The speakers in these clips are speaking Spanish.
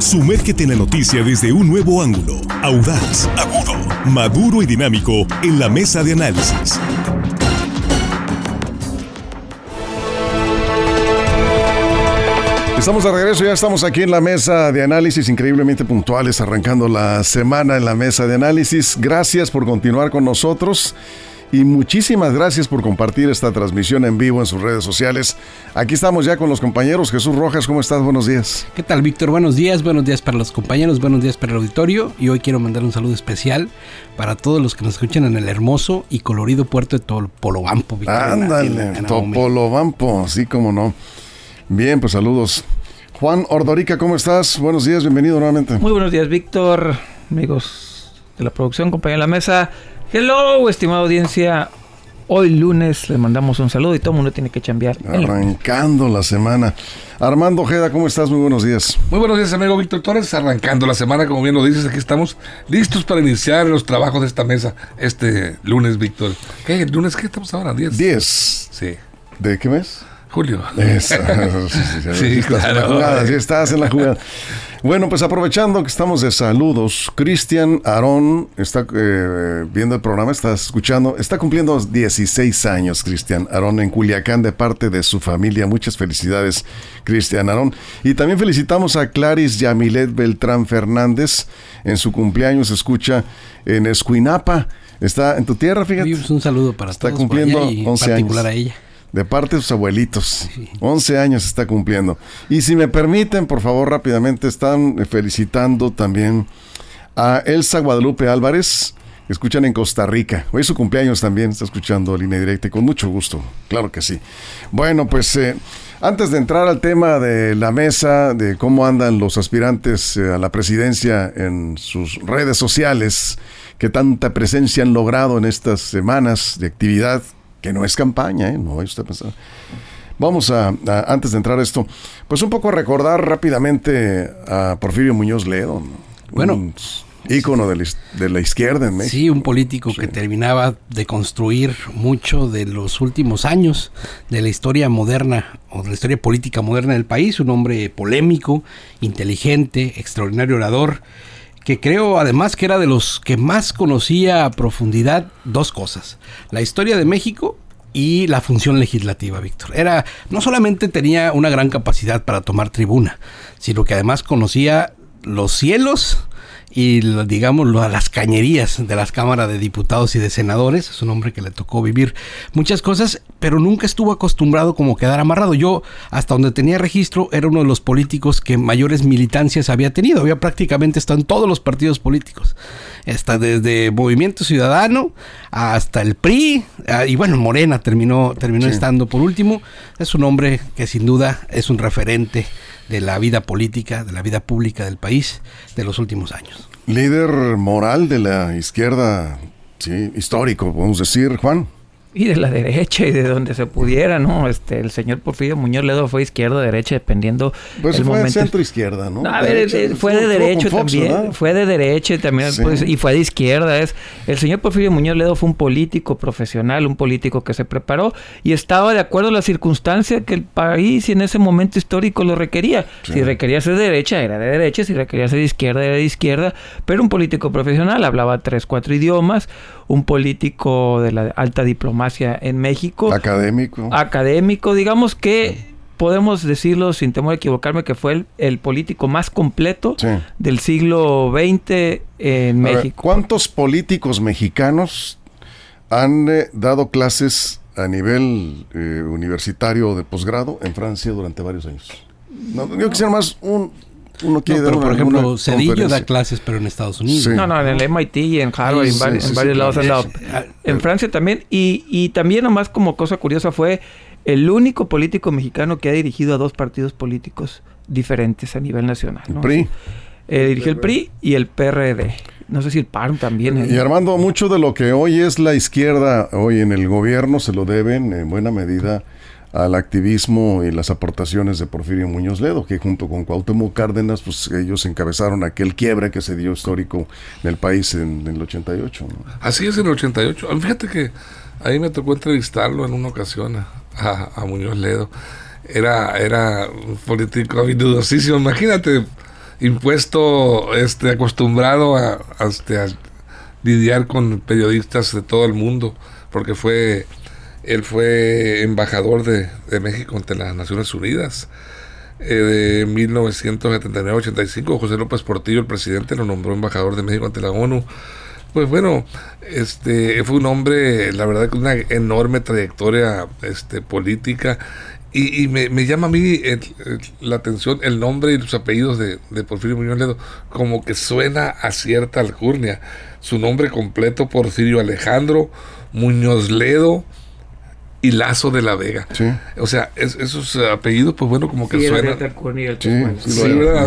Sumérgete en la noticia desde un nuevo ángulo, audaz, agudo, maduro y dinámico en la mesa de análisis. Estamos de regreso, ya estamos aquí en la mesa de análisis, increíblemente puntuales, arrancando la semana en la mesa de análisis. Gracias por continuar con nosotros y muchísimas gracias por compartir esta transmisión en vivo en sus redes sociales. Aquí estamos ya con los compañeros. Jesús Rojas, ¿cómo estás? Buenos días. ¿Qué tal, Víctor? Buenos días, buenos días para los compañeros, buenos días para el auditorio. Y hoy quiero mandar un saludo especial para todos los que nos escuchan en el hermoso y colorido puerto de Topolobampo. Víctor, Ándale, Topolobampo, sí como no. Bien, pues saludos. Juan Ordorica, ¿cómo estás? Buenos días, bienvenido nuevamente. Muy buenos días, Víctor, amigos de la producción, compañía de la mesa. Hello, estimada audiencia. Hoy lunes le mandamos un saludo y todo el mundo tiene que chambear. Arrancando la semana. Armando Ojeda, ¿cómo estás? Muy buenos días. Muy buenos días, amigo Víctor Torres. Arrancando la semana, como bien lo dices, aquí estamos listos para iniciar los trabajos de esta mesa este lunes, Víctor. ¿Qué? ¿Lunes qué estamos ahora? ¿10? 10. Sí. ¿De qué mes? Julio. sí, sí, claro. sí, estás en la jugada. Bueno, pues aprovechando que estamos de saludos, Cristian Aarón está eh, viendo el programa, está escuchando, está cumpliendo 16 años, Cristian Aarón, en Culiacán, de parte de su familia. Muchas felicidades, Cristian Aarón. Y también felicitamos a Claris Yamilet Beltrán Fernández, en su cumpleaños, escucha en Escuinapa. Está en tu tierra, fíjate. un saludo para está cumpliendo y 11 particular años. a ella de parte de sus abuelitos. 11 años está cumpliendo. Y si me permiten, por favor, rápidamente, están felicitando también a Elsa Guadalupe Álvarez, que escuchan en Costa Rica. Hoy es su cumpleaños también, está escuchando línea directa y con mucho gusto, claro que sí. Bueno, pues eh, antes de entrar al tema de la mesa, de cómo andan los aspirantes eh, a la presidencia en sus redes sociales, que tanta presencia han logrado en estas semanas de actividad que no es campaña, ¿eh? no usted pensar. Vamos a, antes de entrar a esto, pues un poco a recordar rápidamente a Porfirio Muñoz Ledo. Bueno. Un ícono de la, de la, izquierda en México. Sí, un político que terminaba de construir mucho de los últimos años de la historia moderna o de la historia política moderna del país. Un hombre polémico, inteligente, extraordinario orador que creo además que era de los que más conocía a profundidad dos cosas, la historia de México y la función legislativa, Víctor. Era no solamente tenía una gran capacidad para tomar tribuna, sino que además conocía los cielos y digamos las cañerías de las cámaras de diputados y de senadores. Es un hombre que le tocó vivir muchas cosas, pero nunca estuvo acostumbrado como quedar amarrado. Yo, hasta donde tenía registro, era uno de los políticos que mayores militancias había tenido. Había prácticamente estado en todos los partidos políticos. Hasta desde Movimiento Ciudadano hasta el PRI. Ah, y bueno, Morena terminó, terminó estando por último. Es un hombre que sin duda es un referente de la vida política, de la vida pública del país de los últimos años. Líder moral de la izquierda, sí, histórico, podemos decir, Juan y de la derecha y de donde se pudiera, ¿no? Este, el señor Porfirio Muñoz Ledo fue izquierda, derecha, dependiendo pues el fue momento. centro izquierda, ¿no? A ver, fue de derecha también, fue de derecha también, pues, y fue de izquierda. Es el señor Porfirio Muñoz Ledo fue un político profesional, un político que se preparó y estaba de acuerdo a la circunstancia que el país en ese momento histórico lo requería. Si requería ser de derecha, era de derecha, si requería ser de izquierda, era de izquierda, pero un político profesional, hablaba tres, cuatro idiomas, un político de la alta diplomacia en México. Académico. Académico, digamos que podemos decirlo sin temor a equivocarme que fue el, político más completo del siglo XX en México. ¿Cuántos políticos mexicanos han eh, dado clases a nivel eh, universitario de posgrado en Francia durante varios años? No, yo quisiera más un uno quiere pero por ejemplo, Cedillo da clases, pero en Estados Unidos. No, no, en el MIT y en Harvard, en, varios lados han dado. En Francia también. Y, y también, nomás como cosa curiosa, fue el único político mexicano que ha dirigido a dos partidos políticos diferentes a nivel nacional. ¿El PRI? Eh, dirigió el PRI y el PRD. No sé si el PAN también. ¿eh? Y Armando, mucho de lo que hoy es la izquierda, hoy en el gobierno, se lo deben en buena medida al activismo y las aportaciones de Porfirio Muñoz Ledo, que junto con Cuauhtémoc Cárdenas, pues ellos encabezaron aquel quiebre que se dio histórico en el país en, el 88. Así es, en el 88. Ah, fíjate que ahí me tocó entrevistarlo en una ocasión a, a Muñoz Ledo. Era, era un político habilidosísimo. Imagínate, impuesto, este, acostumbrado a, este, a lidiar con periodistas de todo el mundo, porque fue, él fue embajador de, México ante las Naciones Unidas. Eh, de 1979-85, José López Portillo, el presidente, lo nombró embajador de México ante la ONU. Pues bueno, este fue un hombre, la verdad, con una enorme trayectoria este, política. Y, me, llama a mí la atención el nombre y los apellidos de, de, Porfirio Muñoz Ledo, como que suena a cierta alcurnia. Su nombre completo, Porfirio Alejandro Muñoz Ledo y Lazo de la Vega. O sea, esos apellidos, pues bueno, como que suenan. Sí,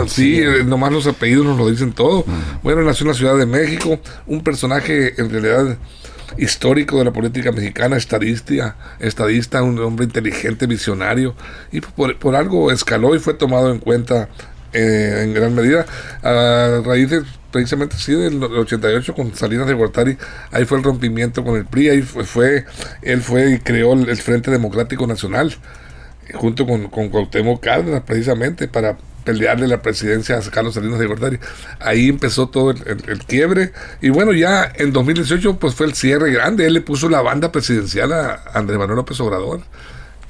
sí, eh, nomás los apellidos nos lo dicen todo. Bueno, nació en la Ciudad de México, un personaje en realidad histórico de la política mexicana, estadista, estadista un hombre inteligente, visionario, y por, por algo escaló y fue tomado en cuenta eh, en gran medida a raíz de precisamente sí del 88 con Salinas de Gortari, ahí fue el rompimiento con el PRI, ahí fue, él fue y creó el, Frente Democrático Nacional junto con, con Cuauhtémoc Cárdenas precisamente para pelearle la presidencia a Carlos Salinas de Gortari. Ahí empezó todo el, el, quiebre. Y bueno, ya en 2018 pues fue el cierre grande. Él le puso la banda presidencial a Andrés Manuel López Obrador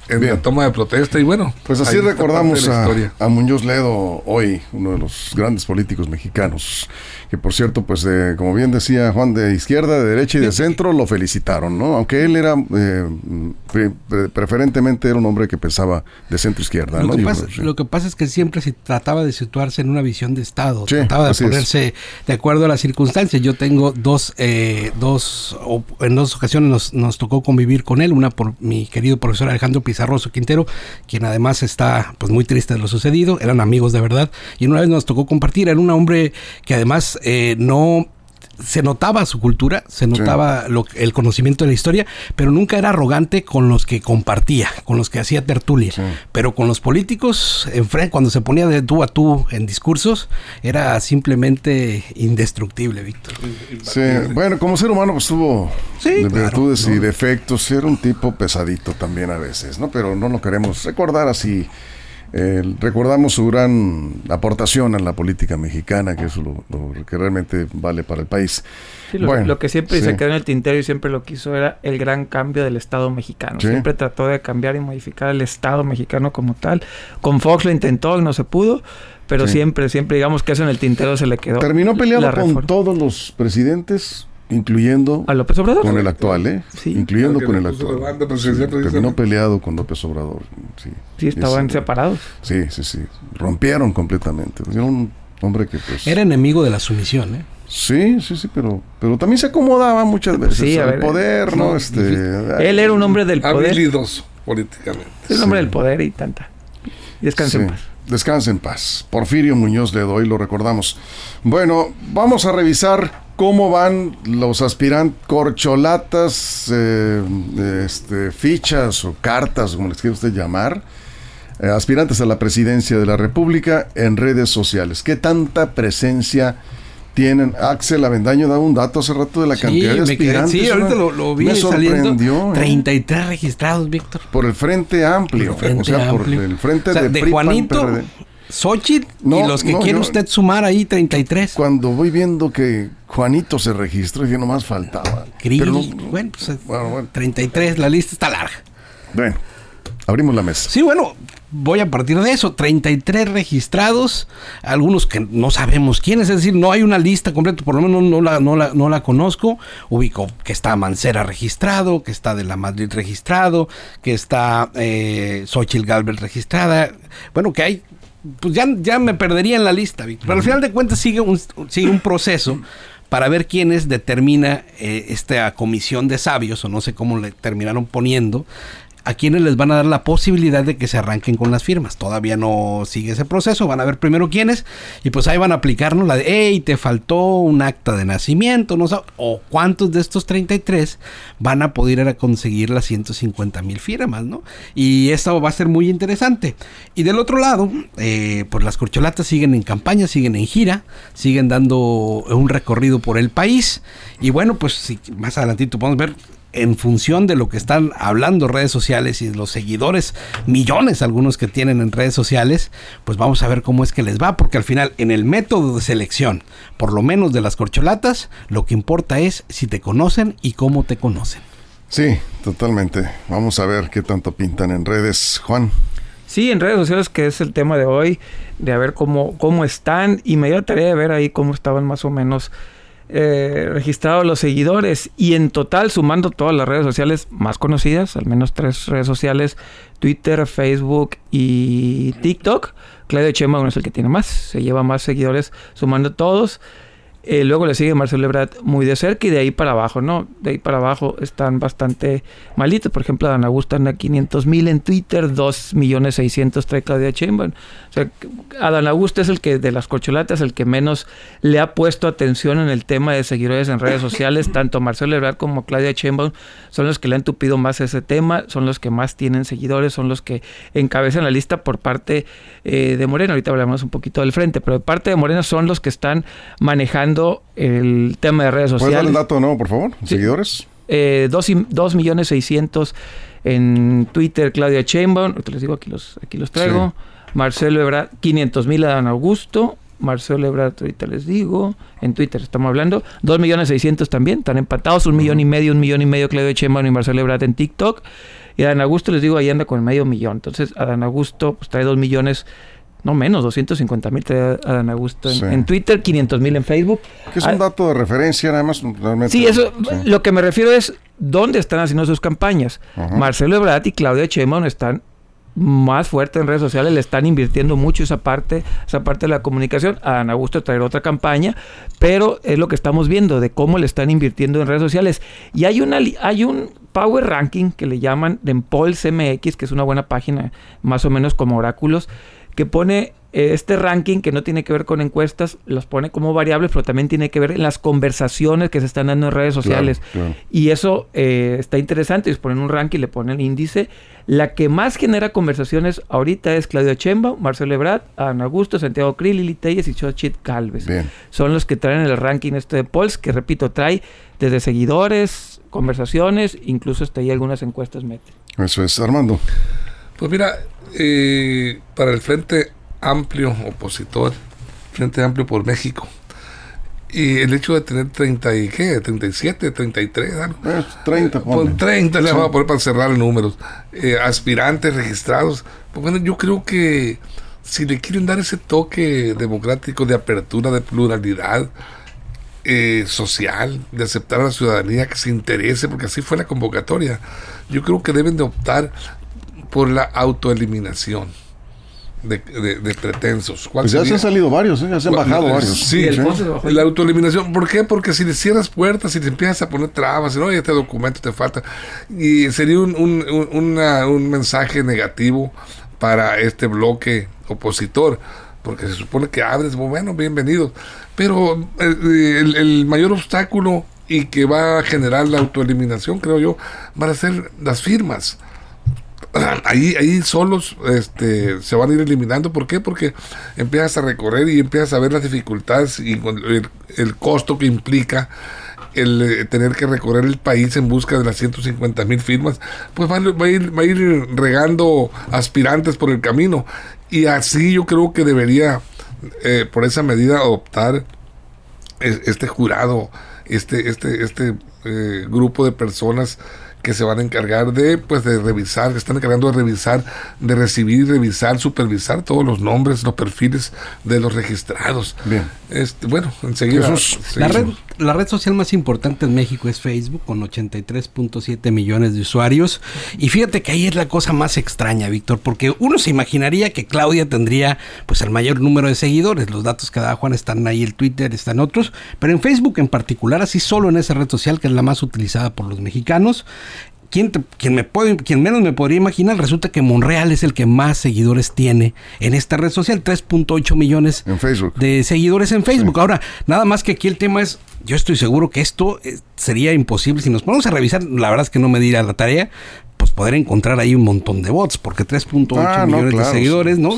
en la toma de protesta y bueno. Pues así recordamos a, a, Muñoz Ledo hoy, uno de los grandes políticos mexicanos, que por cierto, pues como bien decía Juan, de izquierda, de derecha y de centro lo felicitaron, ¿no? Aunque él era, eh, preferentemente era un hombre que pensaba de centro izquierda, lo ¿no? Que pasa, Lo que pasa es que siempre se trataba de situarse en una visión de Estado, trataba de ponerse de acuerdo a las circunstancias. Yo tengo dos, eh, dos, en dos ocasiones nos, nos tocó convivir con él, una por mi querido profesor Alejandro Pizarroso Quintero, quien además está pues muy triste de lo sucedido, eran amigos de verdad, y una vez nos tocó compartir, era un hombre que además eh, no se notaba su cultura, se notaba lo, el conocimiento de la historia, pero nunca era arrogante con los que compartía, con los que hacía tertulia. Pero con los políticos, en frente, cuando se ponía de tú a tú en discursos, era simplemente indestructible, Víctor. Sí, bueno, como ser humano pues tuvo virtudes y defectos, era un tipo pesadito también a veces, ¿no? Pero no lo queremos recordar así recordamos su gran aportación a la política mexicana, que es lo, que realmente vale para el país. lo, que siempre se quedó en el tintero y siempre lo quiso era el gran cambio del Estado mexicano. Siempre trató de cambiar y modificar el Estado mexicano como tal. Con Fox lo intentó, no se pudo, pero siempre, siempre digamos que eso en el tintero se le quedó. Terminó peleando con todos los presidentes incluyendo a López Obrador con el actual, ¿eh? Sí. Incluyendo con el actual. terminó peleado con López Obrador. Sí, sí estaban separados. Sí, sí, sí. Rompieron completamente. Era un hombre que pues... Era enemigo de la sumisión, ¿eh? Sí, sí, sí, pero, pero también se acomodaba muchas veces sí, al poder, ¿no? Este, él era un hombre del poder. Habilidoso políticamente. Es un hombre del poder y tanta. Descanse en paz. Descanse en paz. Porfirio Muñoz le doy, lo recordamos. Bueno, vamos a revisar cómo van los aspirantes corcholatas, eh, este, fichas o cartas, como les quiera usted llamar, eh, aspirantes a la presidencia de la República en redes sociales. ¿Qué tanta presencia tienen? Axel Avendaño da un dato hace rato de la cantidad de aspirantes. sí, ahorita lo, vi me sorprendió. 33 ¿eh? registrados, Víctor. Por el Frente Amplio. o sea, por el Frente de, de Juanito. Xochitl y los que quiere usted sumar ahí 33. Cuando voy viendo que Juanito se registró, no más faltaba. bueno, pues, bueno, 33, la lista está larga. Bueno, abrimos la mesa. Sí, bueno, voy a partir de eso. 33 registrados, algunos que no sabemos quiénes, es decir, no hay una lista completa, por lo menos no la, no la, no la conozco. Ubico que está Mancera registrado, que está de la Madrid registrado, que está eh, Xochitl Galvez registrada. Bueno, que hay pues ya, ya me perdería en la lista, Víctor. Pero al final de cuentas sigue un, sigue un proceso para ver quiénes determina eh, esta comisión de sabios, o no sé cómo le terminaron poniendo, a quienes les van a dar la posibilidad de que se arranquen con las firmas. Todavía no sigue ese proceso, van a ver primero quiénes y pues ahí van a aplicarnos la de, hey, te faltó un acta de nacimiento, no o cuántos de estos 33 van a poder ir a conseguir las 150 mil firmas, ¿no? Y esto va a ser muy interesante. Y del otro lado, eh, pues las corcholatas siguen en campaña, siguen en gira, siguen dando un recorrido por el país y bueno, pues si más adelantito podemos ver en función de lo que están hablando redes sociales y los seguidores, millones algunos que tienen en redes sociales, pues vamos a ver cómo es que les va, porque al final en el método de selección, por lo menos de las corcholatas, lo que importa es si te conocen y cómo te conocen. Sí, totalmente. Vamos a ver qué tanto pintan en redes, Juan. Sí, en redes sociales, que es el tema de hoy, de ver cómo, cómo están, y me dio tarea de ver ahí cómo estaban más o menos eh, registrados los seguidores, y en total, sumando todas las redes sociales más conocidas, al menos tres redes sociales, Twitter, Facebook y TikTok, Claudio Chema es el que tiene más, se lleva más seguidores sumando todos. Eh, luego le sigue Marcelo Ebrard muy de cerca y de ahí para abajo, ¿no? De ahí para abajo están bastante malitos. Por ejemplo, Dan Augusto anda 500 mil en Twitter, 2 millones 600 trae Claudia Sheinbaum. O sea, Adán Augusto es el que de las corcholatas, el que menos le ha puesto atención en el tema de seguidores en redes sociales. Tanto Marcelo Ebrard como Claudia Sheinbaum son los que le han tupido más ese tema, son los que más tienen seguidores, son los que encabezan la lista por parte eh, de Morena. Ahorita hablamos un poquito del frente, pero de parte de Morena son los que están manejando el tema de redes sociales. ¿Puedes dar el dato no, por favor? ¿Seguidores? Eh, dos, millones seiscientos en Twitter, Claudia Sheinbaum. Te les digo, aquí los, aquí los traigo. Marcelo Ebrard, 500 mil a Dan Augusto. Marcelo Ebrard, ahorita les digo. En Twitter estamos hablando. Dos millones seiscientos también. Están empatados. Un millón y medio, un millón y medio Claudia Sheinbaum y Marcelo Ebrard en TikTok. Y a Dan Augusto les digo, ahí anda con medio millón. Entonces, a Dan Augusto pues, trae dos millones no menos, 250 mil te Dan Augusto en, Twitter, 500 mil en Facebook. Que es un ah, dato de referencia, nada más. Sí, eso, lo que me refiero es dónde están haciendo sus campañas. Marcelo Ebrard y Claudia Sheinbaum están más fuertes en redes sociales, le están invirtiendo mucho esa parte, esa parte de la comunicación. A Dan Augusto traer otra campaña, pero es lo que estamos viendo de cómo le están invirtiendo en redes sociales. Y hay una hay un Power Ranking que le llaman de Pulse MX, que es una buena página, más o menos como oráculos, que pone eh, este ranking que no tiene que ver con encuestas, los pone como variables, pero también tiene que ver en las conversaciones que se están dando en redes sociales. Y eso eh, está interesante. Ellos ponen un ranking, le ponen el índice. La que más genera conversaciones ahorita es Claudio Chemba, Marcelo Ebrard, Ana Augusto, Santiago Krill, Lili Telles y Chochit Calves. Son los que traen el ranking este de Polls, que repito, trae desde seguidores, conversaciones, incluso hasta ahí algunas encuestas mete. Eso es, Armando. Pues mira, eh, para el Frente Amplio opositor, Frente Amplio por México, y el hecho de tener 30 y qué, 37, 33, algo. 30, pues 30 le vamos a poner para cerrar números. Eh, aspirantes registrados. Pues bueno, yo creo que si le quieren dar ese toque democrático de apertura, de pluralidad eh, social, de aceptar a la ciudadanía que se interese, porque así fue la convocatoria, yo creo que deben de optar por la autoeliminación. De, de, pretensos. Pues ya se han salido varios, ¿eh? ya se han bajado varios. Sí, la autoeliminación. ¿Por qué? Porque si le cierras puertas, si le empiezas a poner trabas, no, este documento te falta, y sería un, un, un mensaje negativo para este bloque opositor, porque se supone que abres, bueno, bienvenidos, pero eh, el, el mayor obstáculo y que va a generar la autoeliminación, creo yo, van a ser las firmas ahí, ahí solos este, se van a ir eliminando. ¿Por qué? Porque empiezas a recorrer y empiezas a ver las dificultades y el, costo que implica el eh, tener que recorrer el país en busca de las 150 mil firmas, pues va, a ir, va a ir regando aspirantes por el camino. Y así yo creo que debería, eh, por esa medida, adoptar este jurado, este, este, este eh, grupo de personas que se van a encargar de pues de revisar, que están encargando de revisar, de recibir, revisar, supervisar todos los nombres, los perfiles de los registrados. Bien. Este, bueno, enseguida. la, red, la red social más importante en México es Facebook, con 83.7 millones de usuarios. Y fíjate que ahí es la cosa más extraña, Víctor, porque uno se imaginaría que Claudia tendría pues el mayor número de seguidores. Los datos que da Juan están ahí, el Twitter, están otros. Pero en Facebook en particular, así solo en esa red social que es la más utilizada por los mexicanos, ¿Quién, me puede, quien menos me podría imaginar, resulta que Monreal es el que más seguidores tiene en esta red social, 3.8 millones de seguidores en Facebook. Ahora, nada más que aquí el tema es, yo estoy seguro que esto eh, sería imposible. Si nos ponemos a revisar, la verdad es que no me dirá la tarea, pues poder encontrar ahí un montón de bots, porque 3.8 ah, millones de seguidores, ¿no?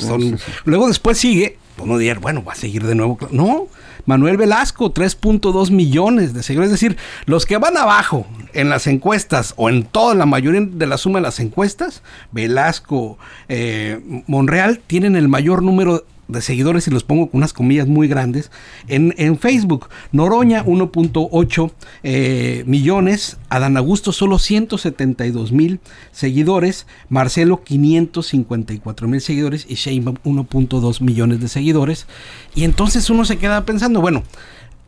Luego después sigue pues no diría, bueno, va a seguir de nuevo. No, Manuel Velasco, 3.2 millones de seguidores. Es decir, los que van abajo en las encuestas o en toda la mayoría de la suma de las encuestas, Velasco, eh, Monreal, tienen el mayor número de seguidores, y los pongo con unas comillas muy grandes, en, en Facebook. Noroña 1.8 eh, millones, Adán Augusto solo 172 mil seguidores, Marcelo 554 mil seguidores y Sheinbaum 1.2 millones de seguidores. Y entonces uno se queda pensando, bueno,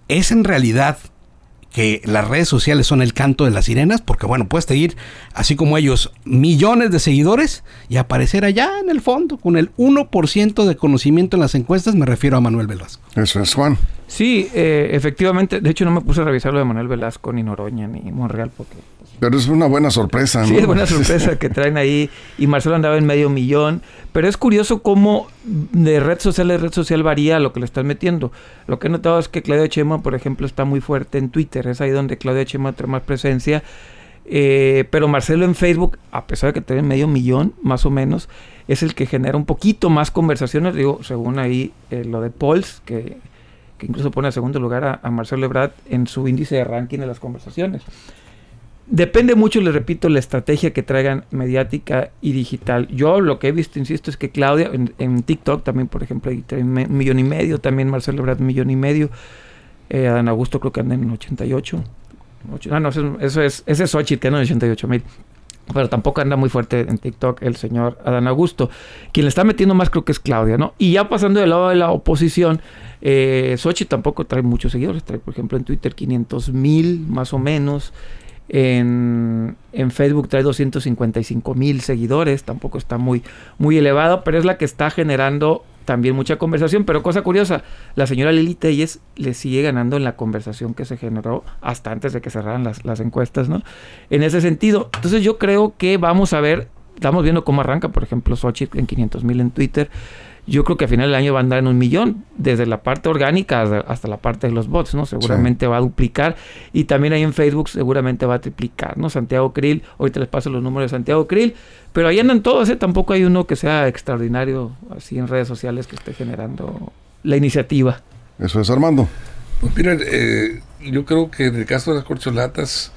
¿es en realidad que las redes sociales son el canto de las sirenas, porque bueno, puedes seguir, así como ellos, millones de seguidores y aparecer allá en el fondo, con el 1% de conocimiento en las encuestas, me refiero a Manuel Velasco. Eso es, Juan. Sí, eh, efectivamente, de hecho no me puse a revisar lo de Manuel Velasco, ni Noroña, ni Monreal, porque pero es una buena sorpresa, ¿no? Sí, es buena sorpresa que traen ahí. Y Marcelo andaba en medio millón. Pero es curioso cómo de red social a red social varía lo que le están metiendo. Lo que he notado es que Claudia Chema, por ejemplo, está muy fuerte en Twitter. Es ahí donde Claudia Chema trae más presencia. Eh, pero Marcelo en Facebook, a pesar de que tiene medio millón, más o menos, es el que genera un poquito más conversaciones. Digo, según ahí eh, lo de Pauls, que, que, incluso pone a segundo lugar a, a Marcelo Ebrard en su índice de ranking de las conversaciones. Depende mucho, les repito, la estrategia que traigan mediática y digital. Yo lo que he visto, insisto, es que Claudia, en, TikTok también, por ejemplo, hay un millón y medio, también Marcelo Brad millón y medio, eh, Adán Augusto creo que anda en 88. ah, no, eso, es, ese es Xochitl, que anda en 88 mil. Pero tampoco anda muy fuerte en TikTok el señor Adán Augusto. Quien le está metiendo más creo que es Claudia, ¿no? Y ya pasando del lado de la oposición, eh, Xochitl tampoco trae muchos seguidores. Trae, por ejemplo, en Twitter 500 mil, más o menos. En, Facebook trae 255 mil seguidores, tampoco está muy, muy elevado, pero es la que está generando también mucha conversación. Pero cosa curiosa, la señora Lili Telles le sigue ganando en la conversación que se generó hasta antes de que cerraran las, las encuestas, ¿no? En ese sentido, entonces yo creo que vamos a ver, estamos viendo cómo arranca, por ejemplo, Xochitl en 500 mil en Twitter yo creo que a final del año va a andar en un millón, desde la parte orgánica hasta la parte de los bots, ¿no? Seguramente va a duplicar y también ahí en Facebook seguramente va a triplicar, ¿no? Santiago Krill, ahorita les paso los números de Santiago Krill, pero ahí andan todos, ¿eh? Tampoco hay uno que sea extraordinario así en redes sociales que esté generando la iniciativa. Eso es Armando. Pues miren, eh, yo creo que en el caso de las corcholatas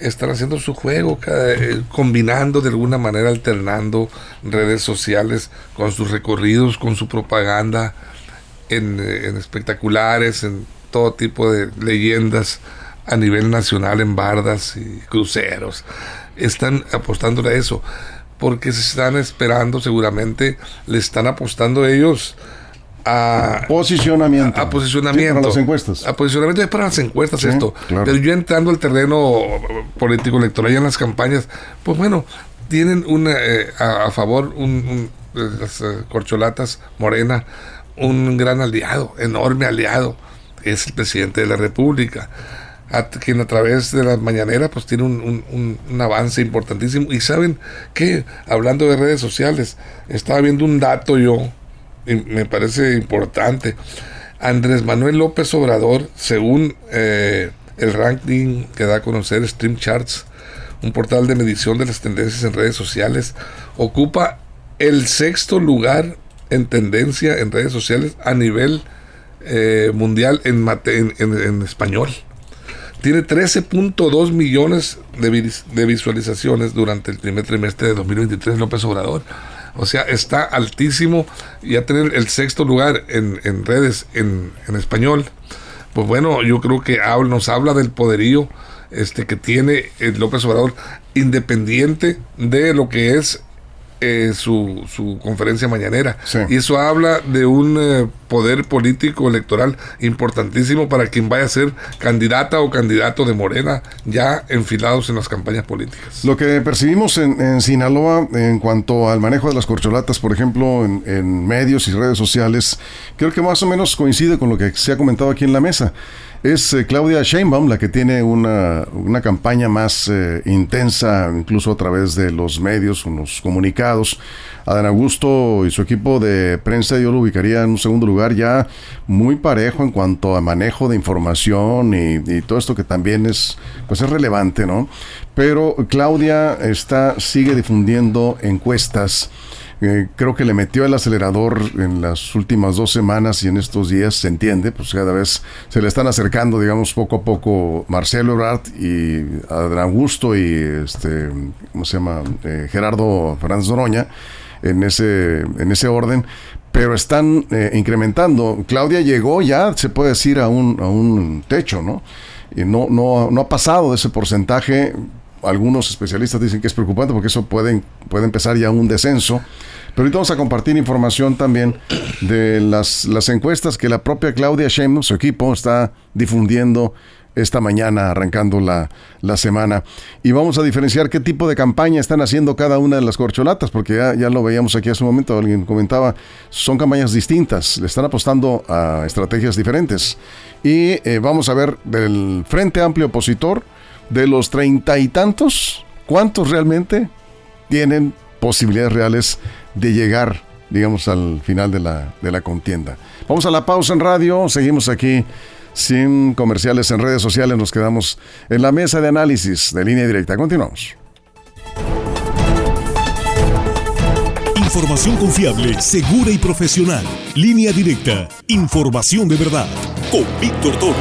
están haciendo su juego, eh, combinando de alguna manera, alternando redes sociales con sus recorridos, con su propaganda en, eh, en espectaculares, en todo tipo de leyendas a nivel nacional, en bardas y cruceros. Están apostando a eso, porque se están esperando, seguramente le están apostando ellos a posicionamiento. A, posicionamiento. para las encuestas. A posicionamiento es para las encuestas esto. Pero yo entrando al terreno político electoral y en las campañas, pues bueno, tienen una, eh, a, favor un, las eh, corcholatas Morena, un gran aliado, enorme aliado, es el presidente de la República. A, quien a través de las mañaneras pues tiene un, un, avance importantísimo y saben que hablando de redes sociales estaba viendo un dato yo me parece importante. Andrés Manuel López Obrador, según eh, el ranking que da a conocer Stream Charts, un portal de medición de las tendencias en redes sociales, ocupa el sexto lugar en tendencia en redes sociales a nivel eh, mundial en, en, español. Tiene 13.2 millones de visualizaciones durante el primer trimestre de 2023 López Obrador o sea, está altísimo. Ya tener el sexto lugar en, en redes en, en, español. Pues bueno, yo creo que nos habla del poderío este, que tiene el López Obrador, independiente de lo que es eh, su, su, conferencia mañanera. Y eso habla de un eh, poder político electoral importantísimo para quien vaya a ser candidata o candidato de Morena ya enfilados en las campañas políticas. Lo que percibimos en, Sinaloa en cuanto al manejo de las corcholatas, por ejemplo, en, en medios y redes sociales, creo que más o menos coincide con lo que se ha comentado aquí en la mesa. Es eh, Claudia Sheinbaum la que tiene una, una campaña más eh, intensa, incluso a través de los medios, unos comunicados. Adán Augusto y su equipo de prensa yo lo ubicaría en un segundo lugar ya muy parejo en cuanto a manejo de información y, todo esto que también es pues es relevante, ¿no? Pero Claudia está sigue difundiendo encuestas eh, creo que le metió el acelerador en las últimas dos semanas y en estos días se entiende, pues cada vez se le están acercando, digamos, poco a poco Marcelo Ebrard y Adán Augusto y este, ¿cómo se llama? Eh, Gerardo Fernández Noroña en ese, en ese orden, pero están eh, incrementando. Claudia llegó ya, se puede decir, a un, a un techo, ¿no? Y no, no, no ha pasado de ese porcentaje algunos especialistas dicen que es preocupante porque eso puede, puede empezar ya un descenso. Pero ahorita vamos a compartir información también de las, las encuestas que la propia Claudia Sheinbaum, su equipo, está difundiendo esta mañana, arrancando la, la, semana. Y vamos a diferenciar qué tipo de campaña están haciendo cada una de las corcholatas, porque ya, ya lo veíamos aquí hace un momento, alguien comentaba, son campañas distintas, le están apostando a estrategias diferentes. Y eh, vamos a ver del Frente Amplio Opositor, de los treinta y tantos, ¿cuántos realmente tienen posibilidades reales de llegar, digamos, al final de la, de la contienda? Vamos a la pausa en radio, seguimos aquí sin comerciales en redes sociales, nos quedamos en la mesa de análisis de línea directa. Continuamos. Información confiable, segura y profesional. Línea directa. Información de verdad. Con Víctor Torres.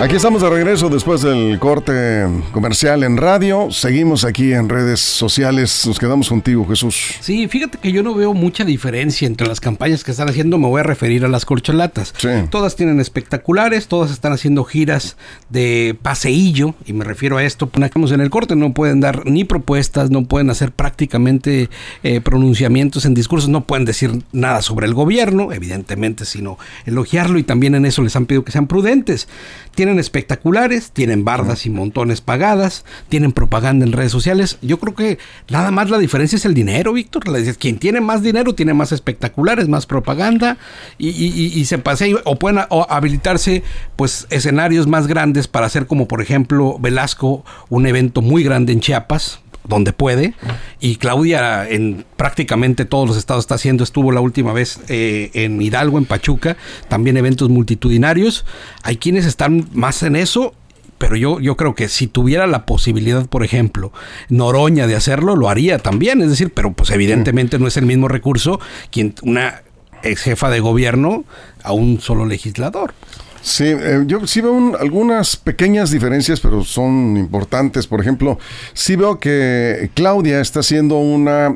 Aquí estamos de regreso después del corte comercial en radio. Seguimos aquí en redes sociales. Nos quedamos contigo, Jesús. Sí, fíjate que yo no veo mucha diferencia entre las campañas que están haciendo. Me voy a referir a las corcholatas. Todas tienen espectaculares, todas están haciendo giras de paseillo. Y me refiero a esto. Ponemos en el corte, no pueden dar ni propuestas, no pueden hacer prácticamente eh, pronunciamientos en discursos, no pueden decir nada sobre el gobierno, evidentemente, sino elogiarlo. Y también en eso les han pedido que sean prudentes. Tienen espectaculares, tienen bardas y montones pagadas, tienen propaganda en redes sociales. Yo creo que nada más la diferencia es el dinero, Víctor. Quien tiene más dinero tiene más espectaculares, más propaganda y, se pasea o pueden habilitarse pues escenarios más grandes para hacer como por ejemplo Velasco un evento muy grande en Chiapas donde puede. Y Claudia en prácticamente todos los estados está haciendo, estuvo la última vez eh, en Hidalgo, en Pachuca, también eventos multitudinarios. Hay quienes están más en eso. Pero yo, yo creo que si tuviera la posibilidad, por ejemplo, Noroña de hacerlo, lo haría también. Es decir, pero pues evidentemente no es el mismo recurso quien una ex jefa de gobierno a un solo legislador. Sí, eh, yo sí veo algunas pequeñas diferencias, pero son importantes. Por ejemplo, sí veo que Claudia está haciendo una,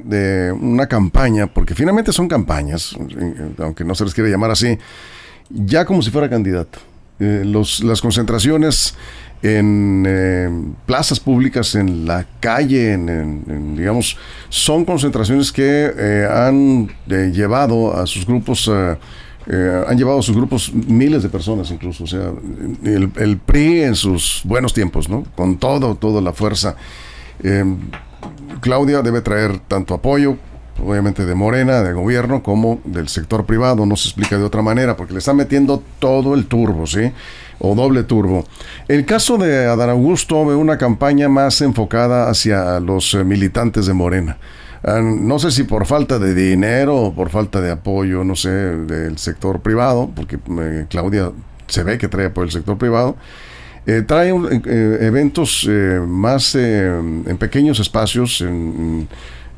una campaña, porque finalmente son campañas, eh, aunque no se les quiere llamar así, ya como si fuera candidato. Eh, los, las concentraciones en plazas públicas, en la calle, en, digamos, son concentraciones que han llevado a sus grupos eh, han llevado sus grupos miles de personas incluso, o sea, el, PRI en sus buenos tiempos, ¿no? Con todo, toda la fuerza. Em, Claudia debe traer tanto apoyo, obviamente de Morena, de gobierno, como del sector privado, no se explica de otra manera, porque le están metiendo todo el turbo, ¿sí? O doble turbo. El caso de Adán Augusto ve una campaña más enfocada hacia los eh, militantes de Morena. No sé si por falta de dinero o por falta de apoyo, no sé, del sector privado, porque eh, Claudia se ve que trae apoyo del sector privado. Eh, trae eh, eventos más en pequeños espacios, en,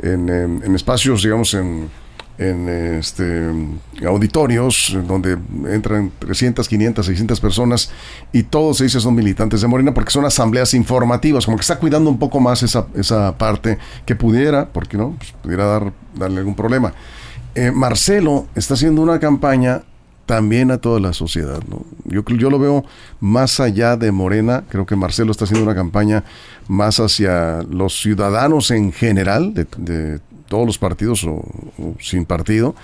en espacios, digamos, en en este, auditorios donde entran 300, 500, 600 personas y todos dice son militantes de Morena porque son asambleas informativas, como que está cuidando un poco más esa, esa parte que pudiera, porque no, pues, pudiera dar, darle algún problema. Eh, Marcelo está haciendo una campaña también a toda la sociedad. Yo, yo lo veo más allá de Morena, creo que Marcelo está haciendo una campaña más hacia los ciudadanos en general, de todos los partidos o, sin partido,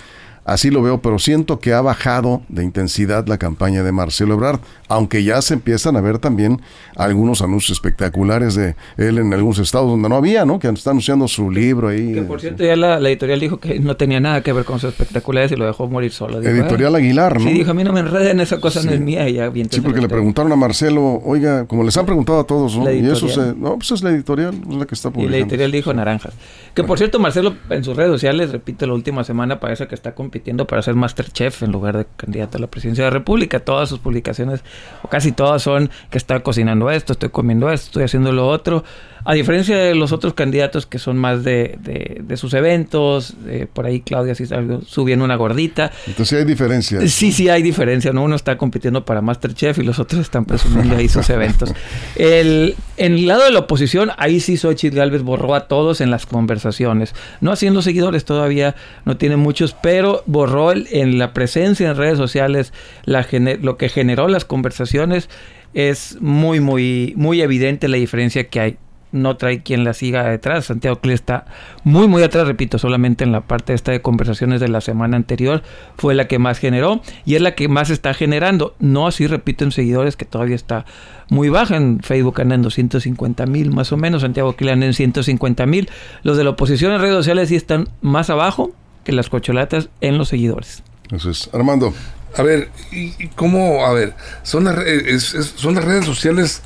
Así lo veo, pero siento que ha bajado de intensidad la campaña de Marcelo Ebrard, aunque ya se empiezan a ver también algunos anuncios espectaculares de él en algunos estados donde no había, ¿no? Que está anunciando su libro ahí. Que por cierto ya la, editorial dijo que no tenía nada que ver con sus espectaculares y lo dejó morir solo. editorial Aguilar, ¿no? Sí, dijo, a mí no me enreden, esa cosa no es mía y ya bien Sí, porque le preguntaron a Marcelo, oiga, como les han preguntado a todos, ¿no? Y eso se, no, pues es la editorial, es la que está publicando. Y la editorial dijo naranjas. Que por cierto, Marcelo en sus redes sociales, repite la última semana, parece que está con compitiendo para ser Masterchef en lugar de candidato a la presidencia de la República. Todas sus publicaciones, o casi todas, son que está cocinando esto, estoy comiendo esto, estoy haciendo lo otro. A diferencia de los otros candidatos que son más de, de, sus eventos, por ahí Claudia sí subiendo una gordita. Entonces hay diferencias. Sí, sí hay diferencia, ¿no? Uno está compitiendo para Masterchef y los otros están presumiendo ahí sus eventos. El, en el lado de la oposición, ahí sí Xochitl Galvez borró a todos en las conversaciones. No haciendo seguidores, todavía no tiene muchos, pero borró en la presencia en redes sociales la, lo que generó las conversaciones. Es muy, muy, muy evidente la diferencia que hay no trae quien la siga detrás. Santiago Cli está muy, muy atrás, repito, solamente en la parte esta de conversaciones de la semana anterior fue la que más generó y es la que más está generando. No así, repito, en seguidores que todavía está muy baja. En Facebook anda en 250 mil más o menos, Santiago Cli anda en 150 mil. Los de la oposición en redes sociales sí están más abajo que las cocholatas en los seguidores. Eso es. Armando. A ver, ¿y cómo? A ver, son las, son las redes sociales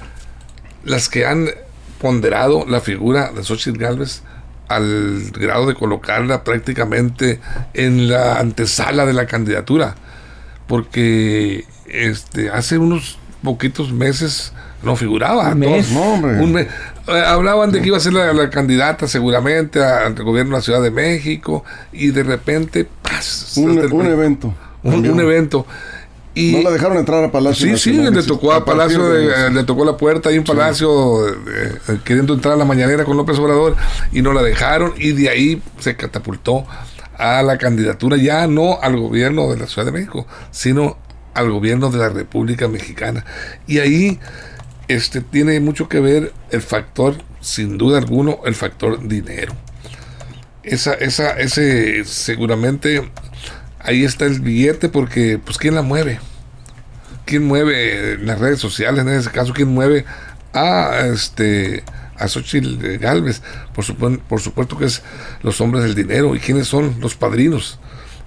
las que han ponderado la figura de Xochitl Galvez al grado de colocarla prácticamente en la antesala de la candidatura. Porque este, hace unos poquitos meses no figuraba. Un mes. Eh, hablaban de que iba a ser la, candidata seguramente ante el gobierno de la Ciudad de México y de repente... un, evento. un evento no la dejaron entrar a Palacio. Sí, sí, le tocó a Palacio, le tocó la puerta ahí en Palacio eh, queriendo entrar a la mañanera con López Obrador y no la dejaron y de ahí se catapultó a la candidatura ya no al gobierno de la Ciudad de México, sino al gobierno de la República Mexicana. Y ahí este tiene mucho que ver el factor, sin duda alguno, el factor dinero. Esa, esa, ese seguramente ahí está el billete porque, pues, ¿quién la mueve? ¿Quién mueve las redes sociales en ese caso? ¿Quién mueve a este a Xochitl Galvez? Por, por supuesto que es los hombres del dinero. ¿Y quiénes son los padrinos?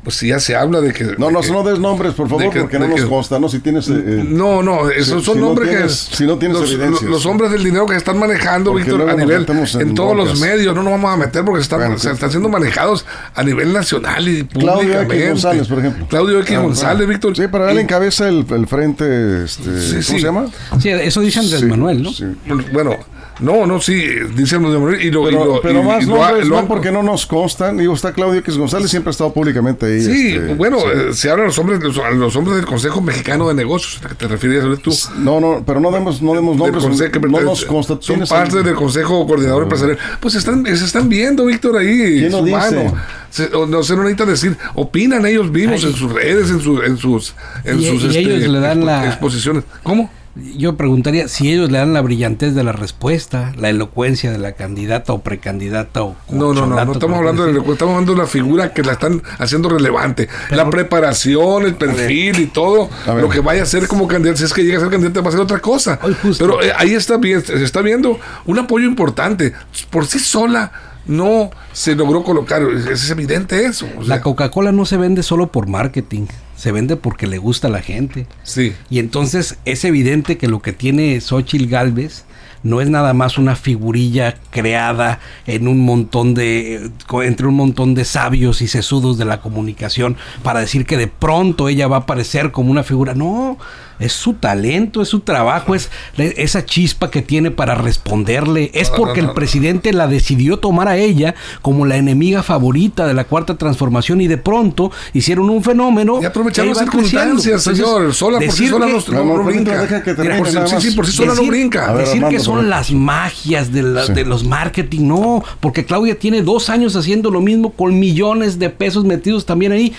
Pues si ya se habla de que... No, no, no des nombres, por favor, porque no nos consta, ¿no? Si tienes... Eh, no, no, esos son nombres que... Si no tienes los, evidencias. Los, hombres del dinero que están manejando, Víctor, a nivel... En, todos los medios, no nos vamos a meter porque están, están siendo manejados a nivel nacional y públicamente. Claudio X González, por ejemplo. Claudio X González, Víctor. Sí, para él encabeza el, el frente, este, ¿cómo se llama? Sí, eso dice Andrés Manuel, ¿no? Bueno... No, no, sí, dice de y lo, Pero, pero más nombres, no porque no nos constan. Digo, está Claudio X González, siempre ha estado públicamente ahí. Sí, este, bueno, eh, se hablan los hombres, los, los, hombres del Consejo Mexicano de Negocios, ¿a qué te refieres tú? No, no, pero no demos, no demos nombres. Consejo, no nos consta. Son parte del Consejo Coordinador Empresarial. Pues están, se están viendo, Víctor, ahí. ¿Quién lo dice? no se no necesitan decir, opinan ellos vivos en sus redes, en, sus en sus, en sus este, ellos le dan la, exposiciones. ¿Cómo? Yo preguntaría si ellos le dan la brillantez de la respuesta, la elocuencia de la candidata o precandidata o No, no, no, no estamos hablando de estamos hablando de la figura que la están haciendo relevante, la preparación, el perfil y todo, lo que vaya a ser como candidata, si es que llega a ser candidata va a ser otra cosa. Pero eh, ahí está bien, se está viendo un apoyo importante por sí sola no se logró colocar. Es, evidente eso. la Coca-Cola no se vende solo por marketing, se vende porque le gusta a la gente. Sí. Y entonces es evidente que lo que tiene Xochitl Galvez no es nada más una figurilla creada en un montón de entre un montón de sabios y sesudos de la comunicación para decir que de pronto ella va a aparecer como una figura. No, es su talento, es su trabajo, es esa chispa que tiene para responderle. Es porque el presidente la decidió tomar a ella como la enemiga favorita de la cuarta transformación y de pronto hicieron un fenómeno. Y aprovecharon las circunstancias, señor. Sola por sí sola no, brinca. sí, por sí sola no brinca. decir que son las magias de, de los marketing, no, porque Claudia tiene dos años haciendo lo mismo con millones de pesos metidos también ahí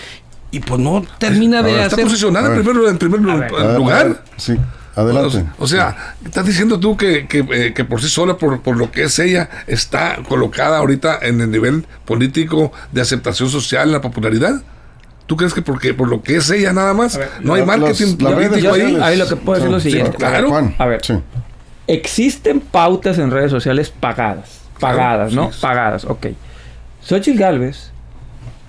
y pues no termina de hacer. Está posicionada en primer, en primer lugar. sí. Adelante. O, sea, estás diciendo tú que, que, eh, que, por sí sola, por, por lo que es ella, está colocada ahorita en el nivel político de aceptación social, la popularidad. ¿Tú crees que porque por lo que es ella nada más, no hay marketing político ahí? Ahí lo que puedo decir es lo siguiente. claro. a ver, existen pautas en redes sociales pagadas. Pagadas, ¿no? Pagadas, ok. Xochitl Galvez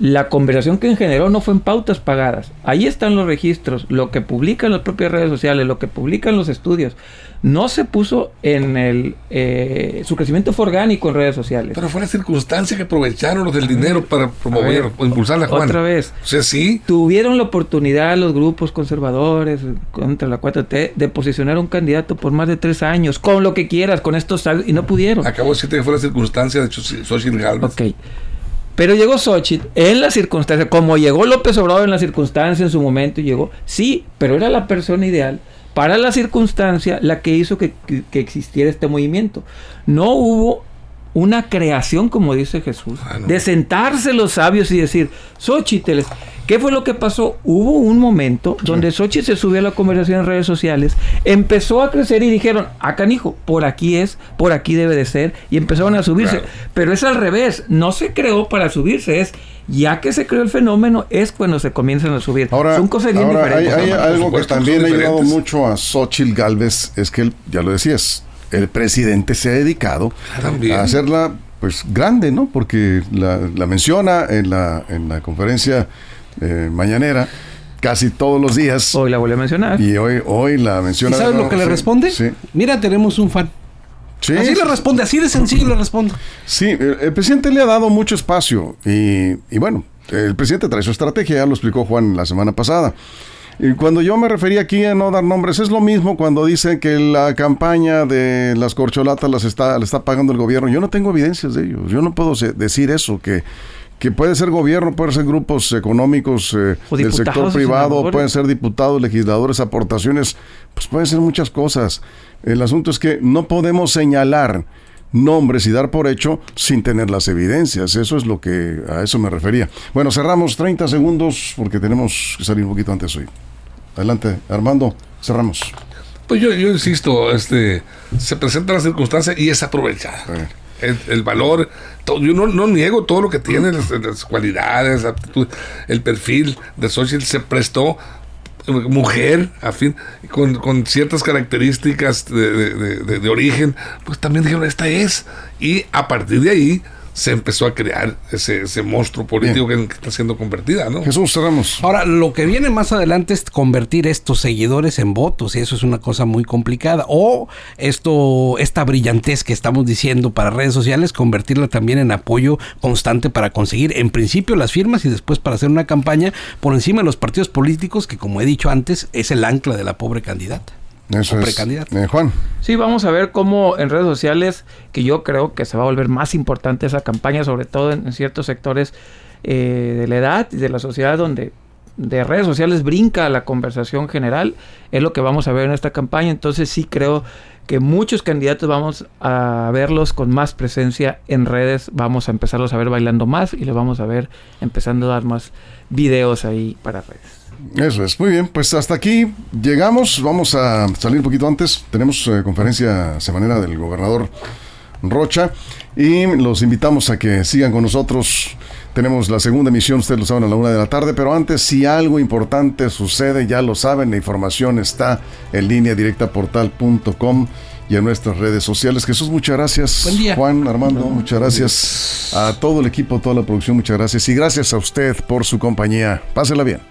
la conversación que generó no fue en pautas pagadas. Ahí están los registros, lo que publican las propias redes sociales, lo que publican los estudios. No se puso en el... Eh, su crecimiento fue orgánico en redes sociales. Pero fue la circunstancia que aprovecharon los del dinero para promover o impulsar la Juan. Otra vez. O sea, sí. Tuvieron la oportunidad los grupos conservadores contra la 4T de posicionar un candidato por más de tres años, con lo que quieras, con estos... Y no pudieron. Acabo de decirte que fue la circunstancia de Xochitl Galvez. Ok. Pero llegó Xochitl en la circunstancia, como llegó López Obrador en la circunstancia en su momento, llegó, sí, pero era la persona ideal para la circunstancia la que hizo que, existiera este movimiento. No hubo una creación, como dice Jesús, ah, de sentarse los sabios y decir, Xochitl, ¿qué fue lo que pasó? Hubo un momento donde Xochitl se subió a la conversación en redes sociales, empezó a crecer y dijeron, ah, canijo, por aquí es, por aquí debe de ser, y empezaron a subirse. Pero es al revés, no se creó para subirse, es ya que se creó el fenómeno, es cuando se comienzan a subir. Ahora, Son cosas bien diferentes. Hay, algo que también ha ayudado mucho a Xochitl Galvez, es que él, ya lo decías, el presidente se ha dedicado a hacerla pues grande, ¿no? Porque la, menciona en la, en la conferencia eh, mañanera casi todos los días. Hoy la vuelve a mencionar. Y hoy, hoy la menciona. sabes lo que le responde? Sí. Mira, tenemos un fan. Sí, así le responde, así de sencillo le responde. Sí, el, presidente le ha dado mucho espacio y, y bueno, el presidente trae su estrategia, ya lo explicó Juan la semana pasada. Y cuando yo me refería aquí a no dar nombres, es lo mismo cuando dicen que la campaña de las corcholatas las está, la está pagando el gobierno. Yo no tengo evidencias de ello. Yo no puedo decir eso, que, que puede ser gobierno, pueden ser grupos económicos eh, del sector privado, pueden ser diputados, legisladores, aportaciones, pues pueden ser muchas cosas. El asunto es que no podemos señalar nombres y dar por hecho sin tener las evidencias. Eso es lo que a eso me refería. Bueno, cerramos 30 segundos porque tenemos que salir un poquito antes hoy. Adelante, Armando, cerramos. Pues yo, yo insisto, este, se presenta la circunstancia y es aprovechada. El, valor, yo no, no, niego todo lo que tiene, las, cualidades, el perfil de Social se prestó mujer, a fin, con, con ciertas características de, de, origen, pues también dijeron, esta es. Y a partir de ahí se empezó a crear ese, ese monstruo político que, está siendo convertida, ¿no? Jesús, cerramos. Ahora, lo que viene más adelante es convertir estos seguidores en votos, y eso es una cosa muy complicada. O esto, esta brillantez que estamos diciendo para redes sociales, convertirla también en apoyo constante para conseguir, en principio, las firmas y después para hacer una campaña por encima de los partidos políticos, que como he dicho antes, es el ancla de la pobre candidata. Eso es. Eh, Juan. Sí, vamos a ver cómo en redes sociales, que yo creo que se va a volver más importante esa campaña, sobre todo en, ciertos sectores eh, de la edad y de la sociedad donde de redes sociales brinca la conversación general, es lo que vamos a ver en esta campaña. Entonces sí creo que muchos candidatos vamos a verlos con más presencia en redes, vamos a empezarlos a ver bailando más y les vamos a ver empezando a dar más videos ahí para redes. Eso es, muy bien, pues hasta aquí llegamos, vamos a salir un poquito antes, tenemos eh, conferencia semanera del gobernador Rocha y los invitamos a que sigan con nosotros. Tenemos la segunda emisión, ustedes lo saben, a la una de la tarde, pero antes, si algo importante sucede, ya lo saben, la información está en línea directa portal.com y en nuestras redes sociales. Jesús, muchas gracias. Buen día. Juan, Armando, muchas gracias. A todo el equipo, toda la producción, muchas gracias. Y gracias a usted por su compañía. Pásela bien.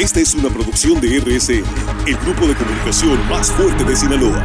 Esta es una producción de RSN, el grupo de comunicación más fuerte de Sinaloa.